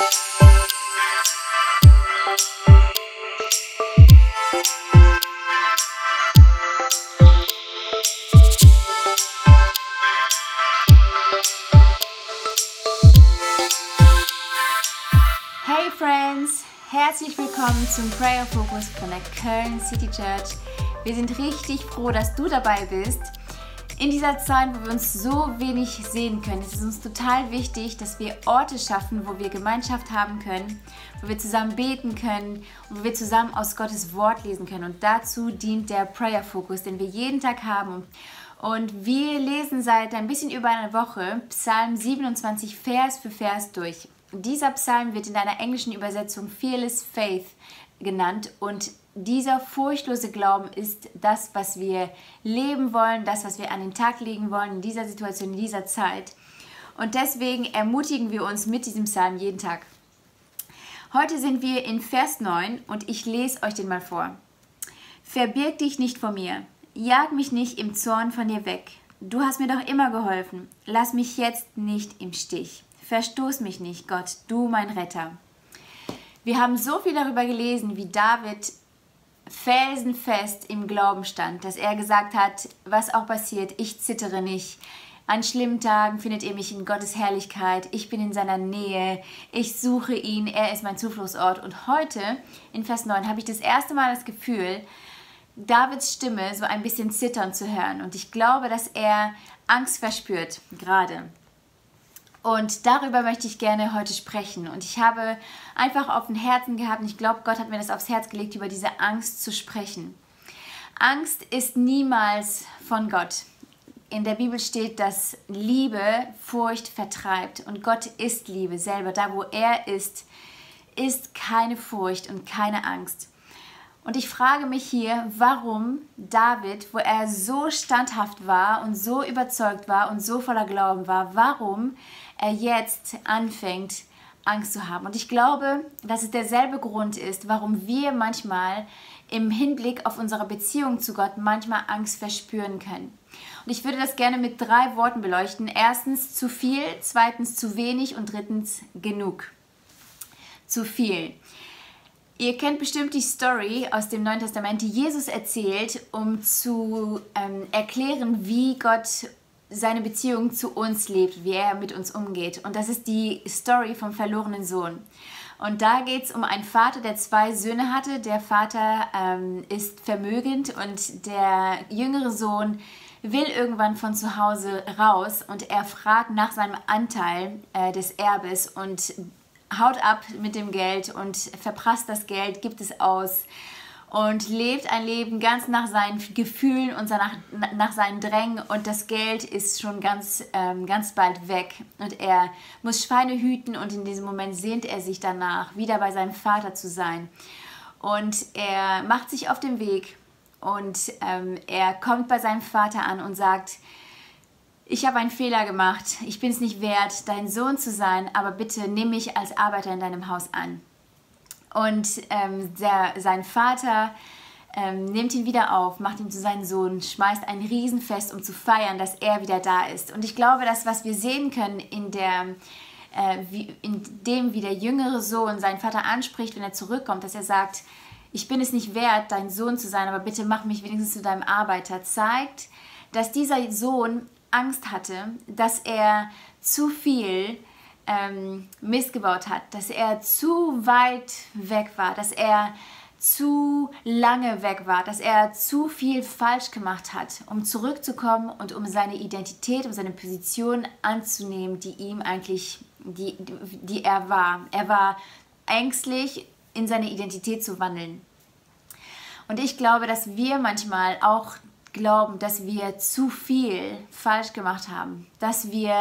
Hey Friends, herzlich willkommen zum Prayer Focus von der Köln City Church. Wir sind richtig froh, dass du dabei bist. In dieser Zeit, wo wir uns so wenig sehen können, ist es uns total wichtig, dass wir Orte schaffen, wo wir Gemeinschaft haben können, wo wir zusammen beten können und wo wir zusammen aus Gottes Wort lesen können. Und dazu dient der Prayer Focus, den wir jeden Tag haben. Und wir lesen seit ein bisschen über einer Woche Psalm 27 Vers für Vers durch. Dieser Psalm wird in einer englischen Übersetzung Fearless Faith genannt und dieser furchtlose Glauben ist das, was wir leben wollen, das, was wir an den Tag legen wollen in dieser Situation, in dieser Zeit. Und deswegen ermutigen wir uns mit diesem Psalm jeden Tag. Heute sind wir in Vers 9 und ich lese euch den mal vor. Verbirg dich nicht vor mir, jag mich nicht im Zorn von dir weg. Du hast mir doch immer geholfen, lass mich jetzt nicht im Stich. Verstoß mich nicht, Gott, du mein Retter. Wir haben so viel darüber gelesen, wie David felsenfest im Glauben stand, dass er gesagt hat, was auch passiert, ich zittere nicht. An schlimmen Tagen findet ihr mich in Gottes Herrlichkeit, ich bin in seiner Nähe, ich suche ihn, er ist mein Zufluchtsort. Und heute, in Vers 9, habe ich das erste Mal das Gefühl, Davids Stimme so ein bisschen zittern zu hören. Und ich glaube, dass er Angst verspürt, gerade. Und darüber möchte ich gerne heute sprechen. Und ich habe einfach auf dem Herzen gehabt, und ich glaube, Gott hat mir das aufs Herz gelegt, über diese Angst zu sprechen. Angst ist niemals von Gott. In der Bibel steht, dass Liebe Furcht vertreibt. Und Gott ist Liebe selber. Da, wo er ist, ist keine Furcht und keine Angst. Und ich frage mich hier, warum David, wo er so standhaft war und so überzeugt war und so voller Glauben war, warum er jetzt anfängt, Angst zu haben. Und ich glaube, dass es derselbe Grund ist, warum wir manchmal im Hinblick auf unsere Beziehung zu Gott manchmal Angst verspüren können. Und ich würde das gerne mit drei Worten beleuchten. Erstens zu viel, zweitens zu wenig und drittens genug. Zu viel. Ihr kennt bestimmt die Story aus dem Neuen Testament, die Jesus erzählt, um zu ähm, erklären, wie Gott seine Beziehung zu uns lebt, wie er mit uns umgeht. Und das ist die Story vom verlorenen Sohn. Und da geht es um einen Vater, der zwei Söhne hatte. Der Vater ähm, ist vermögend und der jüngere Sohn will irgendwann von zu Hause raus und er fragt nach seinem Anteil äh, des Erbes und haut ab mit dem Geld und verprasst das Geld, gibt es aus und lebt ein Leben ganz nach seinen Gefühlen und nach, nach seinen Drängen. Und das Geld ist schon ganz, ähm, ganz bald weg. Und er muss Schweine hüten und in diesem Moment sehnt er sich danach, wieder bei seinem Vater zu sein. Und er macht sich auf den Weg und ähm, er kommt bei seinem Vater an und sagt, ich habe einen Fehler gemacht, ich bin es nicht wert, dein Sohn zu sein, aber bitte nimm mich als Arbeiter in deinem Haus an. Und ähm, der, sein Vater ähm, nimmt ihn wieder auf, macht ihn zu seinem Sohn, schmeißt ein Riesenfest, um zu feiern, dass er wieder da ist. Und ich glaube, dass was wir sehen können in der äh, in dem, wie der jüngere Sohn seinen Vater anspricht, wenn er zurückkommt, dass er sagt, ich bin es nicht wert, dein Sohn zu sein, aber bitte mach mich wenigstens zu deinem Arbeiter, zeigt, dass dieser Sohn Angst hatte, dass er zu viel ähm, missgebaut hat, dass er zu weit weg war, dass er zu lange weg war, dass er zu viel falsch gemacht hat, um zurückzukommen und um seine Identität, um seine Position anzunehmen, die ihm eigentlich, die, die er war. Er war ängstlich, in seine Identität zu wandeln. Und ich glaube, dass wir manchmal auch glauben, dass wir zu viel falsch gemacht haben, dass wir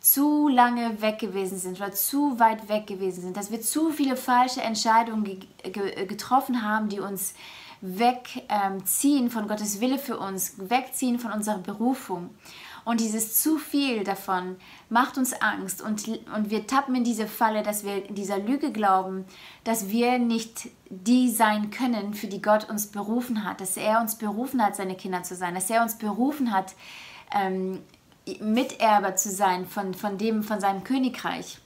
zu lange weg gewesen sind oder zu weit weg gewesen sind, dass wir zu viele falsche Entscheidungen ge ge getroffen haben, die uns wegziehen ähm, von Gottes Wille für uns, wegziehen von unserer Berufung. Und dieses zu viel davon macht uns Angst. Und, und wir tappen in diese Falle, dass wir dieser Lüge glauben, dass wir nicht die sein können, für die Gott uns berufen hat, dass er uns berufen hat, seine Kinder zu sein, dass er uns berufen hat, ähm, Miterber zu sein von, von dem, von seinem Königreich.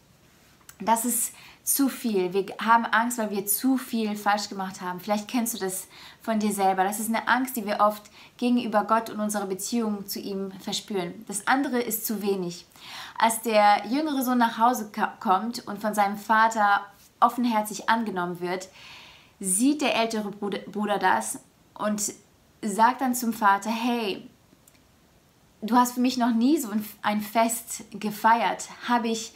Das ist zu viel. Wir haben Angst, weil wir zu viel falsch gemacht haben. Vielleicht kennst du das von dir selber. Das ist eine Angst, die wir oft gegenüber Gott und unserer Beziehung zu ihm verspüren. Das andere ist zu wenig. Als der jüngere Sohn nach Hause kommt und von seinem Vater offenherzig angenommen wird, sieht der ältere Bruder das und sagt dann zum Vater, hey, du hast für mich noch nie so ein Fest gefeiert. Habe ich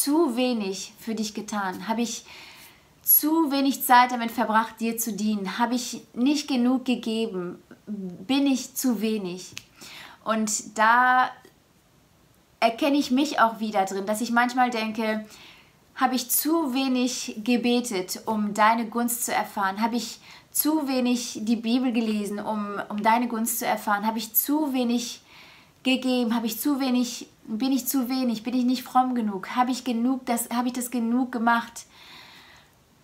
zu wenig für dich getan? Habe ich zu wenig Zeit damit verbracht, dir zu dienen? Habe ich nicht genug gegeben? Bin ich zu wenig? Und da erkenne ich mich auch wieder drin, dass ich manchmal denke, habe ich zu wenig gebetet, um deine Gunst zu erfahren? Habe ich zu wenig die Bibel gelesen, um, um deine Gunst zu erfahren? Habe ich zu wenig gegeben? Habe ich zu wenig, bin ich zu wenig? Bin ich nicht fromm genug? Habe ich genug, das, habe ich das genug gemacht,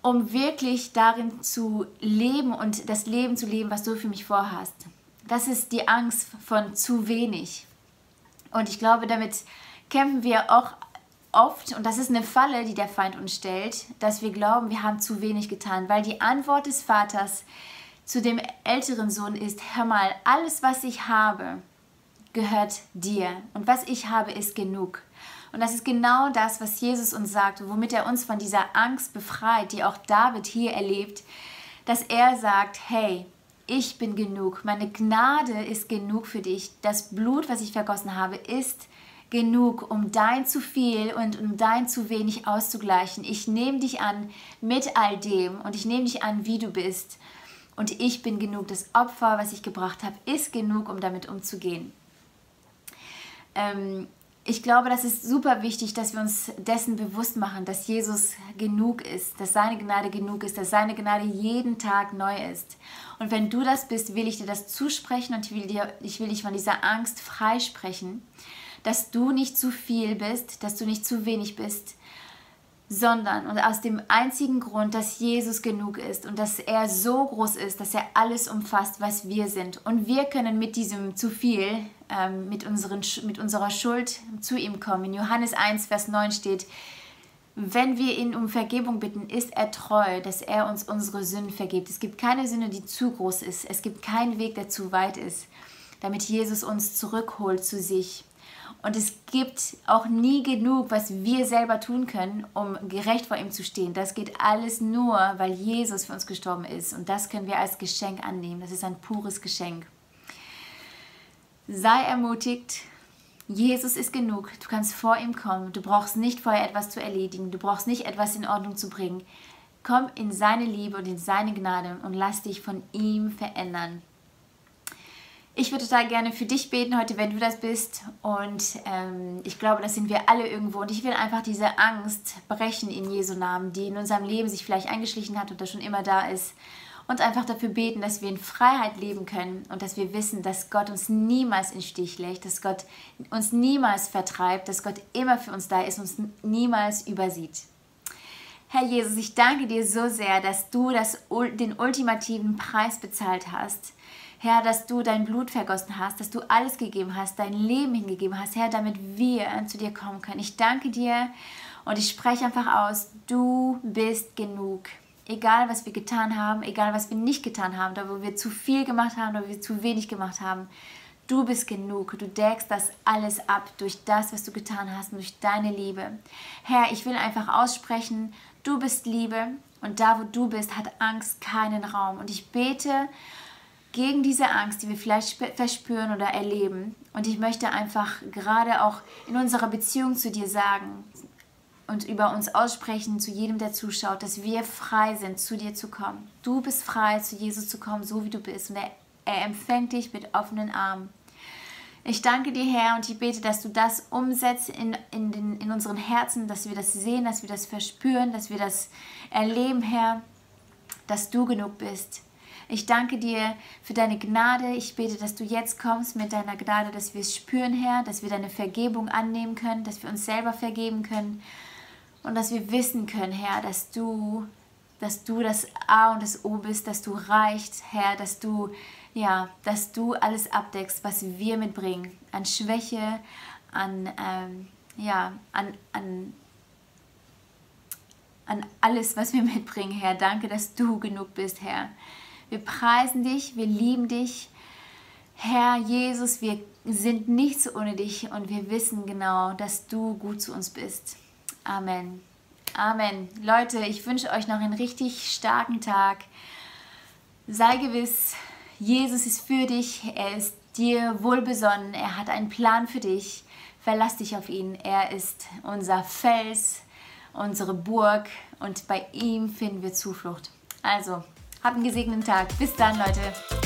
um wirklich darin zu leben und das Leben zu leben, was du für mich vorhast? Das ist die Angst von zu wenig. Und ich glaube, damit kämpfen wir auch oft, und das ist eine Falle, die der Feind uns stellt, dass wir glauben, wir haben zu wenig getan, weil die Antwort des Vaters zu dem älteren Sohn ist, hör mal, alles, was ich habe, gehört dir und was ich habe, ist genug. Und das ist genau das, was Jesus uns sagt, womit er uns von dieser Angst befreit, die auch David hier erlebt, dass er sagt, hey, ich bin genug, meine Gnade ist genug für dich, das Blut, was ich vergossen habe, ist genug, um dein zu viel und um dein zu wenig auszugleichen. Ich nehme dich an mit all dem und ich nehme dich an, wie du bist. Und ich bin genug. Das Opfer, was ich gebracht habe, ist genug, um damit umzugehen. Ähm, ich glaube, das ist super wichtig, dass wir uns dessen bewusst machen, dass Jesus genug ist, dass seine Gnade genug ist, dass seine Gnade jeden Tag neu ist. Und wenn du das bist, will ich dir das zusprechen und ich will, dir, ich will dich von dieser Angst freisprechen dass du nicht zu viel bist, dass du nicht zu wenig bist, sondern und aus dem einzigen Grund, dass Jesus genug ist und dass er so groß ist, dass er alles umfasst, was wir sind. Und wir können mit diesem zu viel, ähm, mit, unseren, mit unserer Schuld zu ihm kommen. In Johannes 1, Vers 9 steht, wenn wir ihn um Vergebung bitten, ist er treu, dass er uns unsere Sünden vergibt. Es gibt keine Sünde, die zu groß ist. Es gibt keinen Weg, der zu weit ist, damit Jesus uns zurückholt zu sich. Und es gibt auch nie genug, was wir selber tun können, um gerecht vor ihm zu stehen. Das geht alles nur, weil Jesus für uns gestorben ist. Und das können wir als Geschenk annehmen. Das ist ein pures Geschenk. Sei ermutigt. Jesus ist genug. Du kannst vor ihm kommen. Du brauchst nicht vorher etwas zu erledigen. Du brauchst nicht etwas in Ordnung zu bringen. Komm in seine Liebe und in seine Gnade und lass dich von ihm verändern. Ich würde total gerne für dich beten heute, wenn du das bist. Und ähm, ich glaube, das sind wir alle irgendwo. Und ich will einfach diese Angst brechen in Jesu Namen, die in unserem Leben sich vielleicht eingeschlichen hat oder schon immer da ist. Und einfach dafür beten, dass wir in Freiheit leben können und dass wir wissen, dass Gott uns niemals in Stich legt, dass Gott uns niemals vertreibt, dass Gott immer für uns da ist und uns niemals übersieht. Herr Jesus, ich danke dir so sehr, dass du das, den ultimativen Preis bezahlt hast Herr, dass du dein Blut vergossen hast, dass du alles gegeben hast, dein Leben hingegeben hast, Herr, damit wir zu dir kommen können. Ich danke dir und ich spreche einfach aus, du bist genug. Egal, was wir getan haben, egal, was wir nicht getan haben, da wo wir zu viel gemacht haben, da wo wir zu wenig gemacht haben, du bist genug. Du deckst das alles ab durch das, was du getan hast, durch deine Liebe. Herr, ich will einfach aussprechen, du bist Liebe und da, wo du bist, hat Angst keinen Raum. Und ich bete gegen diese Angst, die wir vielleicht verspüren oder erleben. Und ich möchte einfach gerade auch in unserer Beziehung zu dir sagen und über uns aussprechen, zu jedem, der zuschaut, dass wir frei sind, zu dir zu kommen. Du bist frei, zu Jesus zu kommen, so wie du bist. Und er, er empfängt dich mit offenen Armen. Ich danke dir, Herr, und ich bete, dass du das umsetzt in, in, den, in unseren Herzen, dass wir das sehen, dass wir das verspüren, dass wir das erleben, Herr, dass du genug bist ich danke dir für deine Gnade. Ich bete, dass du jetzt kommst mit deiner Gnade, dass wir es spüren, Herr, dass wir deine Vergebung annehmen können, dass wir uns selber vergeben können und dass wir wissen können, Herr, dass du, dass du das A und das O bist, dass du reicht, Herr, dass du, ja, dass du alles abdeckst, was wir mitbringen an Schwäche, an, ähm, ja, an, an an alles, was wir mitbringen, Herr. Danke, dass du genug bist, Herr. Wir preisen dich, wir lieben dich. Herr Jesus, wir sind nichts ohne dich und wir wissen genau, dass du gut zu uns bist. Amen. Amen. Leute, ich wünsche euch noch einen richtig starken Tag. Sei gewiss, Jesus ist für dich, er ist dir wohlbesonnen, er hat einen Plan für dich. Verlass dich auf ihn, er ist unser Fels, unsere Burg und bei ihm finden wir Zuflucht. Also, habt einen gesegneten Tag. Bis dann, Leute.